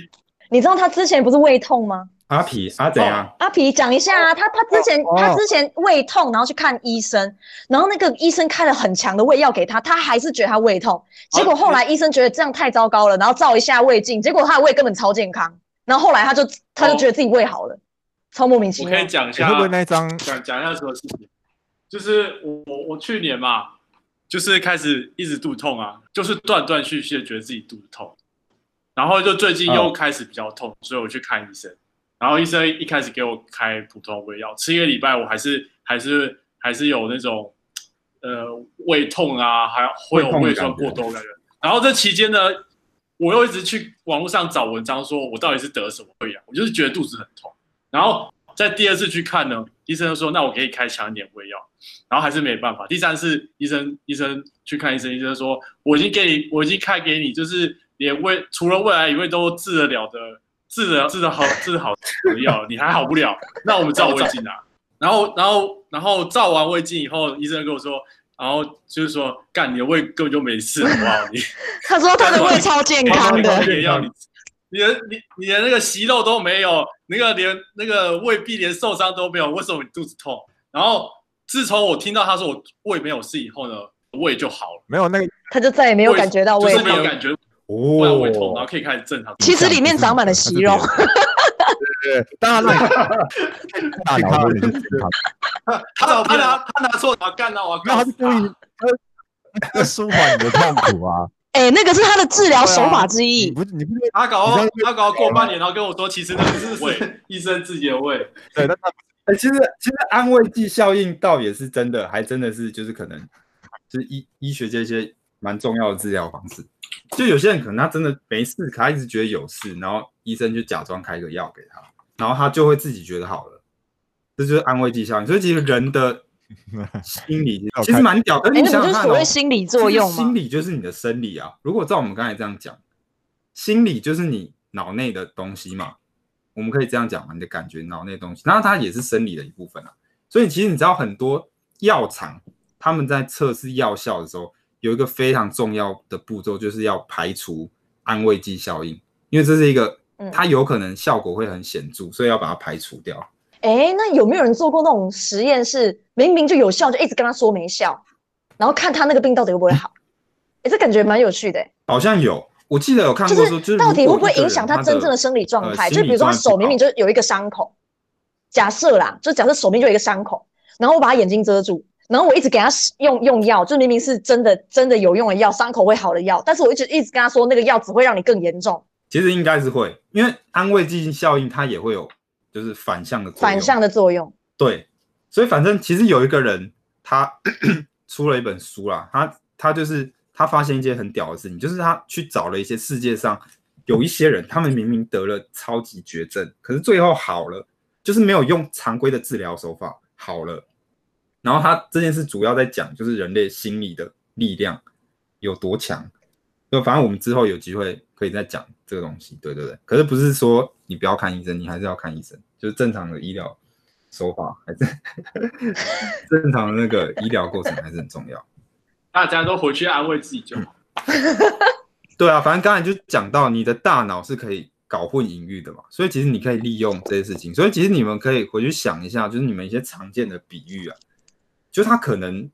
Speaker 4: 你知道他之前不是胃痛吗？
Speaker 1: 阿皮啊怎样？
Speaker 4: 阿皮讲一下啊，他他之前
Speaker 2: 哦
Speaker 4: 他之前胃痛，然后去看医生，然后那个医生开了很强的胃药给他，他还是觉得他胃痛。结果后来医生觉得这样太糟糕了，然后照一下胃镜，结果他的胃根本超健康。然后后来他就他就觉得自己胃好了，超莫名其妙
Speaker 3: 我可以。讲一下，
Speaker 2: 你会不会那一张
Speaker 3: 讲讲一下什么事情？就是我我我去年嘛，就是开始一直肚痛啊，就是断断续续的觉得自己肚子痛，然后就最近又开始比较痛，所以我去看医生。然后医生一开始给我开普通胃药，吃一个礼拜，我还是还是还是有那种呃胃痛啊，还会有
Speaker 1: 胃
Speaker 3: 酸过多感觉。然后这期间呢，我又一直去网络上找文章，说我到底是得什么胃炎，我就是觉得肚子很痛。然后在第二次去看呢，医生就说那我可以开强一点胃药，然后还是没办法。第三次医生医生去看医生，医生说我已经给你，我已经开给你，就是连胃除了胃癌以外都治得了的，治得治得好治得好的药，你还好不了，那我们照胃镜啊。然后然后然后照完胃镜以后，医生跟我说然后就是说，干你的胃根本就没事，好不好？你
Speaker 4: 他说他的胃超健康的，
Speaker 3: 也要你，你的你你的那个息肉都没有，那个连那个胃壁连受伤都没有，为什么你肚子痛？然后自从我听到他说我胃没有事以后呢，胃就好了，
Speaker 2: 没有那个
Speaker 4: 他就再也没有感觉到胃
Speaker 3: 就是没有
Speaker 4: 痛。
Speaker 3: 感觉，哦然胃痛，然后
Speaker 1: 哦，
Speaker 3: 可以开始正常。
Speaker 4: 其实里面长满了息肉，
Speaker 2: 对，当然了，大脑问题是健康，
Speaker 3: 他他拿他拿错，我干了，我
Speaker 2: 没有，他是故意他他舒缓你的痛苦啊。
Speaker 4: 哎、那个是他的治疗手法之
Speaker 2: 你
Speaker 4: 一。
Speaker 2: 不你不是
Speaker 3: 他搞
Speaker 2: 你
Speaker 3: 他搞过半年，然后跟我说，其实那不是胃，医生自己的胃。
Speaker 2: 对，但他
Speaker 1: 哎，其实其实安慰剂效应倒也是真的，还真的是就是可能就是医医学界一些蛮重要的治疗方式。就有些人可能他真的没事，可他一直觉得有事，然后医生就假装开个药给他，然后他就会自己觉得好了，这就是安慰剂效应。所以其实人的 心理其实蛮屌的，
Speaker 4: 哎、
Speaker 1: 你
Speaker 4: 那不就是
Speaker 1: 想想看哦
Speaker 4: 所谓心理作用吗？
Speaker 1: 心理就是你的生理啊。如果照我们刚才这样讲，心理就是你脑内的东西嘛，我们可以这样讲嘛，你的感觉脑内东西，然后它也是生理的一部分啊。所以其实你知道很多药厂他们在测试药效的时候，有一个非常重要的步骤，就是要排除安慰剂效应，因为这是一个
Speaker 4: 嗯
Speaker 1: 它有可能效果会很显著，所以要把它排除掉。
Speaker 4: 哎、那有没有人做过那种实验，是明明就有效，就一直跟他说没效，然后看他那个病到底会不会好？哎、这感觉蛮有趣的、欸
Speaker 1: 好像有，我记得有看
Speaker 4: 就
Speaker 1: 过说，就是
Speaker 4: 到底会不会影响他真正的生理状态？
Speaker 1: 呃
Speaker 4: 就比如说他手明明就有一个伤口，假设啦，就假设手明就有一个伤口，然后我把他眼睛遮住，然后我一直给他使用用药，就明明是真的真的有用的药，伤口会好的药，但是我一直一直跟他说那个药只会让你更严重，
Speaker 1: 其实应该是会，因为安慰剂效应它也会有就是反向的作用。
Speaker 4: 反向的作用。
Speaker 1: 对，所以反正其实有一个人他 出了一本书啦，他他就是他发现一件很屌的事情，就是他去找了一些世界上有一些人，他们明明得了超级绝症，可是最后好了，就是没有用常规的治疗手法好了。然后他这件事主要在讲就是人类心理的力量有多强。就反正我们之后有机会可以再讲这个东西，对对对。可是不是说你不要看医生，你还是要看医生，就是正常的医疗手法还是 正常的那个医疗过程还是很重要。
Speaker 3: 大家都回去安慰自己就好。
Speaker 1: 对啊，反正刚才就讲到你的大脑是可以搞混隐喻的嘛，所以其实你可以利用这些事情。所以其实你们可以回去想一下，就是你们一些常见的比喻啊，就它可能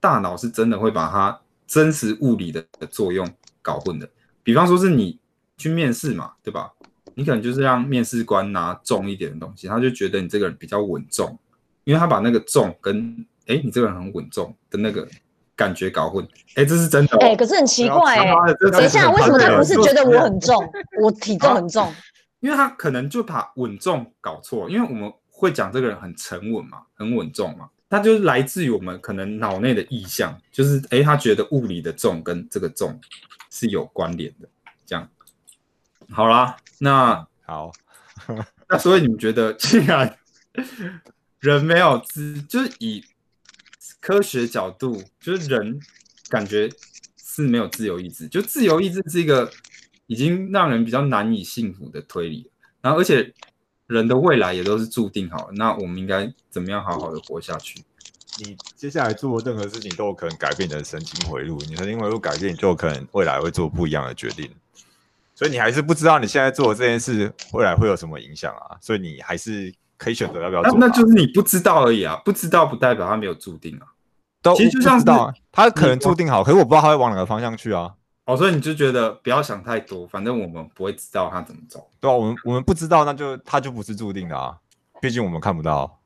Speaker 1: 大脑是真的会把它真实物理的作用搞混的。比方说是你去面试嘛，对吧？你可能就是让面试官拿重一点的东西，他就觉得你这个人比较稳重，因为他把那个重跟哎你这个人很稳重的那个感觉搞混。哎，这是真的、哦。
Speaker 4: 哎、可是很奇怪哎、等一下，为什么他不是觉得我很
Speaker 1: 重？
Speaker 4: 重，我体重很重？
Speaker 1: 因为他可能就把稳重搞错，因为我们会讲这个人很沉稳嘛，很稳重嘛，他就是来自于我们可能脑内的意象，就是诶，他觉得物理的重跟这个重是有关联的，这样。好啦，那
Speaker 2: 好，
Speaker 1: 那所以你们觉得，既然人没有自，就是以科学角度，就是人感觉是没有自由意志，就自由意志是一个已经让人比较难以幸福的推理。然后，而且人的未来也都是注定好了，那我们应该怎么样好好的活下去？
Speaker 2: 你接下来做的任何事情都有可能改变你的神经回路，你神经回路改变，你就有可能未来会做不一样的决定。所以你还是不知道你现在做的这件事未来会有什么影响啊，所以你还是可以选择要不要
Speaker 1: 那
Speaker 2: 做它。
Speaker 1: 那就是你不知道而已啊，不知道不代表他没有注定啊。
Speaker 2: 都
Speaker 1: 其实就像是
Speaker 2: 知道啊他可能注定好，可是我不知道他会往哪个方向去啊。
Speaker 1: 哦，所以你就觉得不要想太多，反正我们不会知道他怎么走。
Speaker 2: 对啊，我们我们不知道，那就他就不是注定的啊，毕竟我们看不到。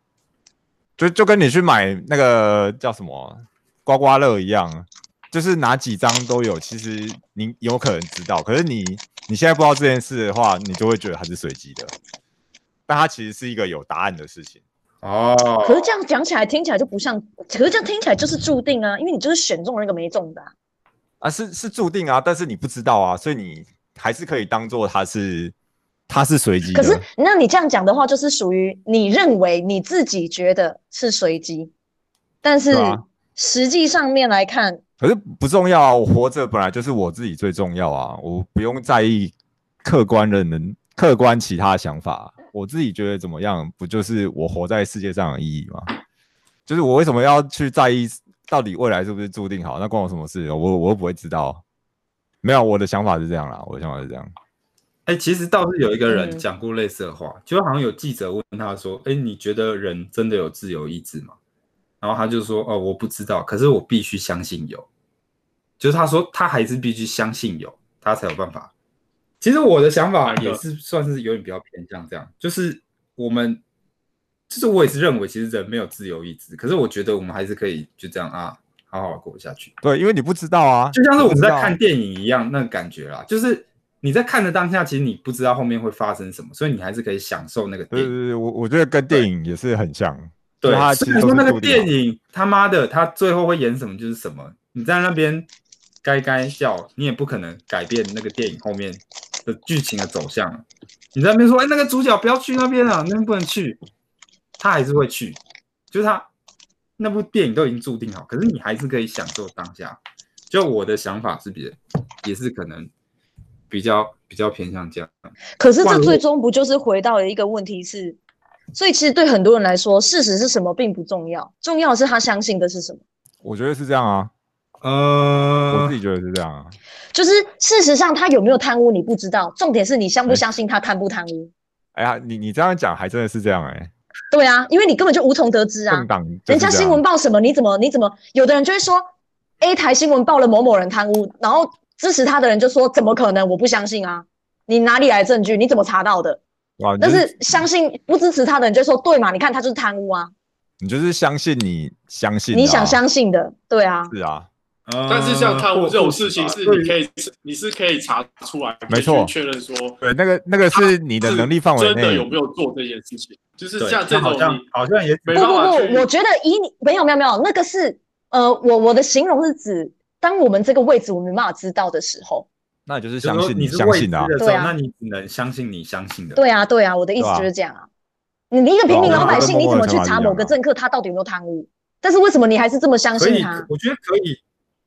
Speaker 2: 就就跟你去买那个叫什么刮刮乐一样，就是哪几张都有，其实你有可能知道，可是你你现在不知道这件事的话，你就会觉得它是随机的，但它其实是一个有答案的事情。
Speaker 1: 哦，
Speaker 4: 可是这样讲起来，听起来就不像，可是这样听起来就是注定啊，因为你就是选中了那个没中的、啊。
Speaker 2: 啊，是是注定啊，但是你不知道啊，所以你还是可以当做它是它是随机。
Speaker 4: 可是，那你这样讲的话，就是属于你认为你自己觉得是随机，但是实际上面来看，
Speaker 2: 可是不重要啊，我活着本来就是我自己最重要啊，我不用在意客观的人能客观其他想法，我自己觉得怎么样，不就是我活在世界上的意义吗？就是我为什么要去在意到底未来是不是注定好？那关我什么事？我我又不会知道。没有，我的想法是这样啦，我的想法是这样。
Speaker 1: 哎、其实倒是有一个人
Speaker 4: 嗯
Speaker 1: 讲过类似的话，就好像有记者问他说：“哎、你觉得人真的有自由意志吗？”然后他就说：“哦，我不知道，可是我必须相信有。”就是他说他还是必须相信有，他才有办法。其实我的想法也是算是有点比较偏向这样，就是我们，就是我也是认为，其实人没有自由意志，可是我觉得我们还是可以就这样啊，好好地过下去。
Speaker 2: 对，因为你不知道啊，
Speaker 1: 就像是我们在看电影一样，那个感觉啦，就是你在看的当下，其实你不知道后面会发生什么，所以你还是可以享受那个电影。
Speaker 2: 对对对，我我觉得跟电影也是很像。
Speaker 1: 对
Speaker 2: 就它，其实都
Speaker 1: 虽然说那个电影他妈的，他最后会演什么就是什么，你在那边该该笑，你也不可能改变那个电影后面的剧情的走向。你在那边说，哎、那个主角不要去那边啊，那边不能去，他还是会去，就是他那部电影都已经注定好，可是你还是可以享受当下。就我的想法是比也是可能比较比较偏向这样。
Speaker 4: 可是这最终不就是回到了一个问题是，所以其实对很多人来说，事实是什么并不重要，重要的是他相信的是什么。
Speaker 2: 我觉得是这样啊，呃我
Speaker 1: 呃
Speaker 2: 自，己觉得是这样啊。
Speaker 4: 就是事实上他有没有贪污你不知道，重点是你相不相信他贪不贪污。
Speaker 2: 哎呀，你你这样讲还真的是这样哎、
Speaker 4: 对啊，因为你根本就无从得知啊人家新闻报什么，你怎么你怎么？有的人就会说，A 台新闻报了某某人贪污，然后支持他的人就说怎么可能？我不相信啊！你哪里来的证据？你怎么查到的？
Speaker 2: 哇，你
Speaker 4: 但
Speaker 2: 是
Speaker 4: 相信不支持他的人就说对嘛？你看他就是贪污啊！
Speaker 2: 你就是相信你相信啊、
Speaker 4: 你想相信的，对啊，
Speaker 2: 是啊，
Speaker 3: 但是像贪污这种事
Speaker 1: 呃
Speaker 3: 情，是你可以你是可以查出来，
Speaker 2: 没错。
Speaker 3: 确认说
Speaker 2: 对，那个那个是你的能力范围内
Speaker 3: 真的有没有做这件事情，就是
Speaker 1: 对。
Speaker 3: 像这种
Speaker 1: 好像好像也
Speaker 4: 不不不，我觉得以你没有没有没有，那个是呃，我我的形容是指，当我们这个位置我们没办法知道的时候，
Speaker 2: 那你就是相信
Speaker 1: 你是未知
Speaker 2: 相信的、
Speaker 4: 对啊
Speaker 1: 那你只能相信你相信的。
Speaker 4: 对啊对啊，我的意思就是这样啊。你一个平民老百姓，你怎么去查某个政客他到底有没有贪污？但是为什么你还是这么相信他，？
Speaker 1: 我觉得可以，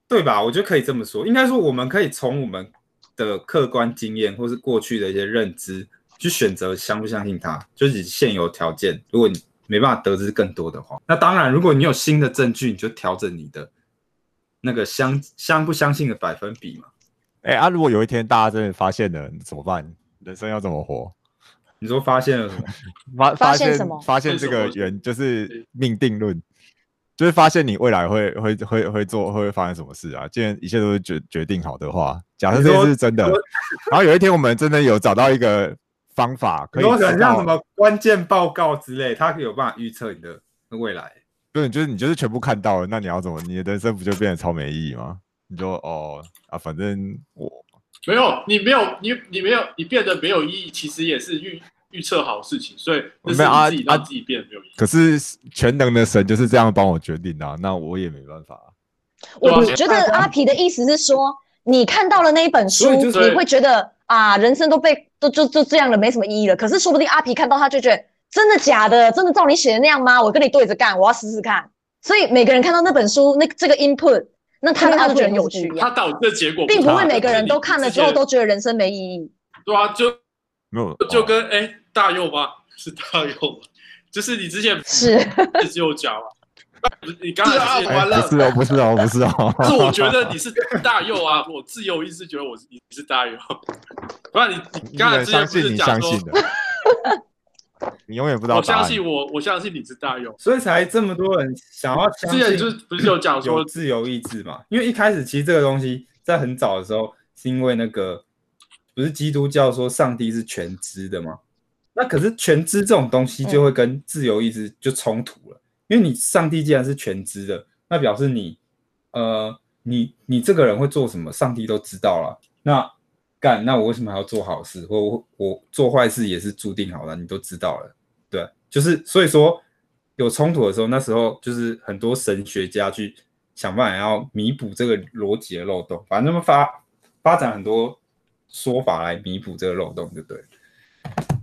Speaker 1: 对吧？我觉得可以这么说。应该说，我们可以从我们的客观经验或是过去的一些认知，去选择相不相信他。就是以现有条件，如果你没办法得知更多的话，那当然，如果你有新的证据，你就调整你的那个相相不相信的百分比嘛。
Speaker 2: 哎、啊，如果有一天大家真的发现了，怎么办？人生要怎么活？
Speaker 1: 你说发现了什么？
Speaker 2: 发现
Speaker 4: 发现什么
Speaker 2: 发现这个缘就是命定论，就是发现你未来会会会会做会发生什么事啊？既然一切都是决决定好的话，假设这是真的，然后有一天我们真的有找到一个方法可以
Speaker 1: 像什么关键报告之类，它有办法预测你的未来。
Speaker 2: 对，就是你就是全部看到了，那你要怎么？你的人生不就变得超没意义吗？你就哦啊，反正我
Speaker 3: 没有，你没有，你你没有，你变得没有意义，其实也是预预测好事情，所以那是
Speaker 2: 没有啊啊
Speaker 3: 你自己让自己变得没有意义。
Speaker 2: 可是全能的神就是这样帮我决定的啊、那我也没办法
Speaker 4: 我觉得阿皮的意思是说，你看到了那一本书，
Speaker 1: 就是
Speaker 4: 你会觉得啊，人生都被都就就这样了，没什么意义了。可是说不定阿皮看到他就觉得，真的假的？真的照你写的那样吗？我跟你对着干，我要试试看。所以每个人看到那本书，那这个 input，那他他就觉得很有趣，
Speaker 3: 他导致的结果
Speaker 4: 并不会每个人都看了之后都觉得人生没意义。
Speaker 3: 对啊，就
Speaker 2: 没有
Speaker 3: 就
Speaker 2: 哦
Speaker 3: 跟哎、大佑吗？是大佑吗？就是你之前
Speaker 4: 是，
Speaker 3: 只有讲嘛，你刚才之前
Speaker 2: 哎不是哦，不是哦，不是哦。
Speaker 3: 是我觉得你是大佑啊，我自由意识觉得我是你是大佑，不然你你
Speaker 2: 你
Speaker 3: 刚才之前
Speaker 2: 能相信
Speaker 3: 不是讲说
Speaker 2: 你永远不知道
Speaker 3: 我。相信我，我相信你是大勇。
Speaker 1: 所以才这么多人想要相信
Speaker 3: 之前就是不是有讲说
Speaker 1: 有自由意志嘛？因为一开始其实这个东西在很早的时候，是因为那个不是基督教说上帝是全知的吗？那可是全知这种东西就会跟自由意志就冲突了，因为你上帝既然是全知的，那表示你呃你你这个人会做什么，上帝都知道了。那干，那我为什么还要做好事？或我我做坏事也是注定好了，你都知道了。对，就是所以说有冲突的时候，那时候就是很多神学家去想办法要弥补这个逻辑的漏洞，反正他们发发展很多说法来弥补这个漏洞，就对了。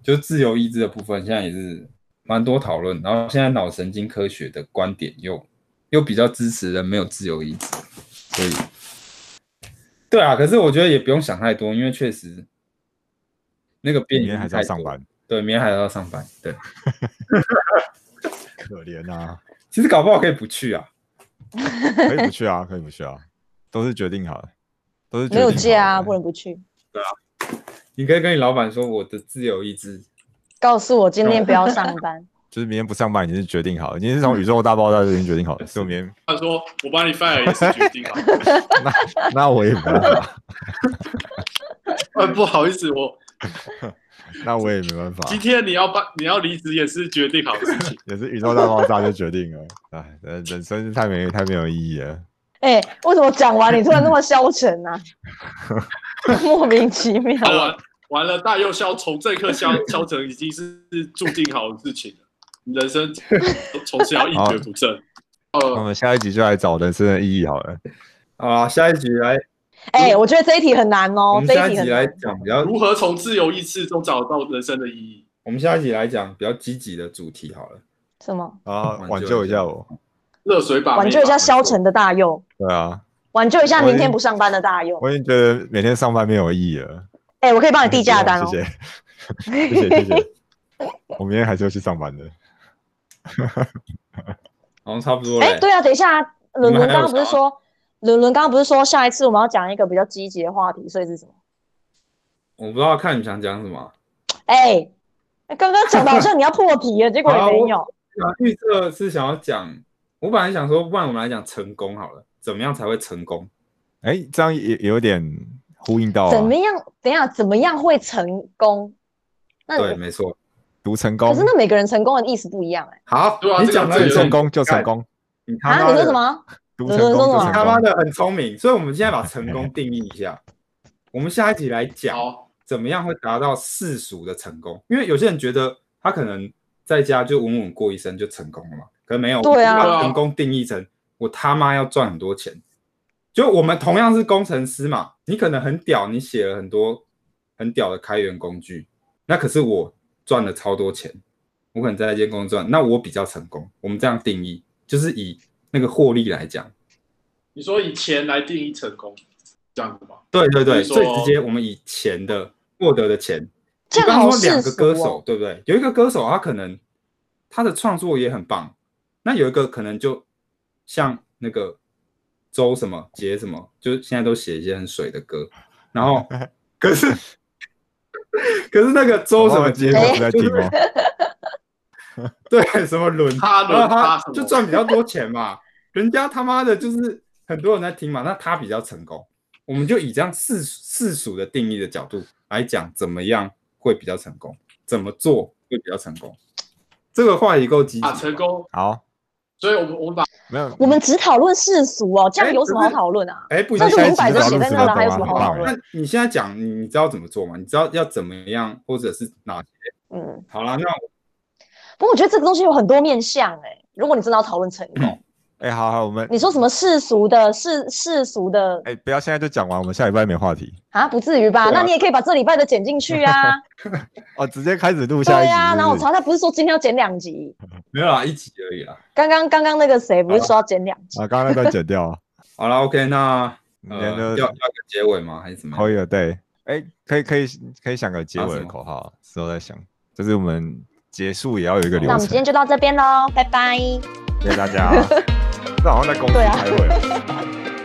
Speaker 1: 就自由意志的部分，现在也是蛮多讨论，然后现在脑神经科学的观点又又比较支持人没有自由意志，所以对啊，可是我觉得也不用想太多，因为确实那个变异
Speaker 2: 明天还是要
Speaker 1: 太多
Speaker 2: 上班，
Speaker 1: 对，明天还要上班，对。
Speaker 2: 可怜啊！
Speaker 1: 其实搞不好可以不去啊，
Speaker 2: 可以不去啊，可以不去啊，都是决定好的，都是决
Speaker 4: 没有假啊，不能不去。
Speaker 1: 对啊你可以跟你老板说我的自由意志。
Speaker 4: 告诉我今天不要上班，
Speaker 2: 就是明天不上班已经是决定好了，今天是从宇宙大爆炸就已经决定好了，所以我明天
Speaker 3: 他说我把你 fire 也是决定好，
Speaker 2: 那那我也不办法，
Speaker 3: 呃，不好意思，我
Speaker 2: 那我也没办法，
Speaker 3: 今天你要办你要离职也是决定好的事情。
Speaker 2: 也是宇宙大爆炸就决定了，哎，人人生太没太没有意义了。
Speaker 4: 哎、为什么讲完你突然那么消沉呢、莫名其妙。
Speaker 3: 完了完了，大又消从这一刻消消沉已经是注定好的事情了，人生从此要一蹶不振。
Speaker 2: 呃我
Speaker 3: 呃，
Speaker 2: 们下一集就来找人生的意义好了。
Speaker 1: 好啊，下一集来，
Speaker 4: 哎、我觉得这一题很难哦
Speaker 1: 我
Speaker 4: 哦，
Speaker 1: 们下一集来
Speaker 4: 一题很难。
Speaker 1: 讲比较，
Speaker 3: 如何从自由意志中找到人生的意义？
Speaker 1: 我们下一集来讲比较积极的主题好了。
Speaker 4: 什么？
Speaker 2: 啊，
Speaker 1: 挽
Speaker 2: 挽
Speaker 1: 救一下
Speaker 2: 我。
Speaker 3: 热水把
Speaker 4: 挽救一下消沉的大佑，
Speaker 2: 对啊，
Speaker 4: 挽救一下明天不上班的大佑。
Speaker 2: 我已经觉得每天上班没有意义了。
Speaker 4: 哎、我可以帮你递假单哦。
Speaker 2: 谢谢，谢谢，谢谢。我明天还是要去上班的。
Speaker 1: 好像差不多
Speaker 4: 哎、
Speaker 1: 嘞。
Speaker 4: 对啊，等一下，伦伦刚刚不是说，伦伦刚刚不是说下一次我们要讲一个比较积极的话题，所以是什么？
Speaker 1: 我不知道看你想讲什么。
Speaker 4: 哎、刚刚讲的好像你要破题了，结果也没有。
Speaker 1: 啊，预测是想要讲，我本来想说，不然我们来讲成功好了，怎么样才会成功？
Speaker 2: 哎，这样也也有点呼应到啊
Speaker 4: 怎么样？等一下，怎么样会成功？那
Speaker 1: 对，
Speaker 4: 你
Speaker 1: 没错。
Speaker 2: 读成功
Speaker 4: 可是，那每个人成功的意思不一样哎、
Speaker 1: 好，你讲
Speaker 2: 成功就成，功，
Speaker 4: 啊，
Speaker 1: 你
Speaker 4: 说什？么？
Speaker 2: 读成功
Speaker 1: 他妈。的很聪明，所以我们现在把成功定义一下。我们下一集来讲，怎么样会达到世俗的成功，因为有些人觉得他可能在家就稳稳过一生就成功了嘛，可能没有。
Speaker 4: 对啊
Speaker 1: 把成功定义成我他妈要赚很多钱。就我们同样是工程师嘛，你可能很屌，你写了很多很屌的开源工具，那可是我赚了超多钱，我可能在那间公司赚，那我比较成功。我们这样定义，就是以那个获利来讲。
Speaker 3: 你说以钱来定义成功，这样子吗？
Speaker 1: 对对对，最直接，我们以钱的获得的钱，
Speaker 4: 这
Speaker 1: 比方
Speaker 4: 样好
Speaker 1: 两个歌手，
Speaker 4: 哦。
Speaker 1: 对不对？有一个歌手，他可能他的创作也很棒，那有一个可能就像那个周什么杰什么，就现在都写一些很水的歌，然后 可是可是那个周什么杰
Speaker 2: 节目
Speaker 4: 哎
Speaker 2: 是在听哦，
Speaker 1: 对什么轮，
Speaker 3: 他轮
Speaker 1: 他就赚比较多钱嘛，人家他妈的就是很多人在听嘛，那他比较成功，我们就以这样世世俗的定义的角度来讲，怎么样会比较成功，怎么做会比较成功，这个话题够积极
Speaker 3: 啊，成功，
Speaker 2: 好，
Speaker 3: 所以我们我们把
Speaker 2: 没有，
Speaker 4: 我们只讨论世俗哦，这样
Speaker 1: 哎
Speaker 4: 有什么好讨论啊？
Speaker 1: 哎，不
Speaker 4: 那
Speaker 1: 行，
Speaker 2: 下一集
Speaker 4: 就五百就
Speaker 2: 就讨论十
Speaker 4: 写在那了，还有什么好讨论？
Speaker 1: 那你现在讲，你你知道怎么做吗？你知道要怎么样，或者是哪些？
Speaker 4: 嗯，
Speaker 1: 好啦，那我
Speaker 4: 不过我觉得这个东西有很多面向哎。如果你真的要讨论成功，
Speaker 2: 哎，好好，我们
Speaker 4: 你说什么世俗的世世俗的
Speaker 2: 哎，不要现在就讲完，我们下礼拜没话题
Speaker 4: 啊？不至于吧？
Speaker 1: 啊
Speaker 4: 那你也可以把这礼拜的剪进去啊。
Speaker 2: 哦，直接开始录下一集
Speaker 4: 对啊，然后我查他不是说今天要剪两集，
Speaker 1: 没有啦，一集而已啦。
Speaker 4: 刚刚刚刚那个谁不是说要剪两集？
Speaker 2: 啊，刚刚那段剪掉啊，
Speaker 1: 好了，OK，那
Speaker 2: 明
Speaker 1: 呃
Speaker 2: 天就
Speaker 1: 要要个结尾吗？还是怎么样？
Speaker 2: 可以了，对，哎，可以可以可以想个结尾的口号，之后再想，就是我们结束也要有一个流程
Speaker 4: 那我们今，天就到这边喽，拜拜。
Speaker 2: 谢谢大家。这好像在公司开会哦。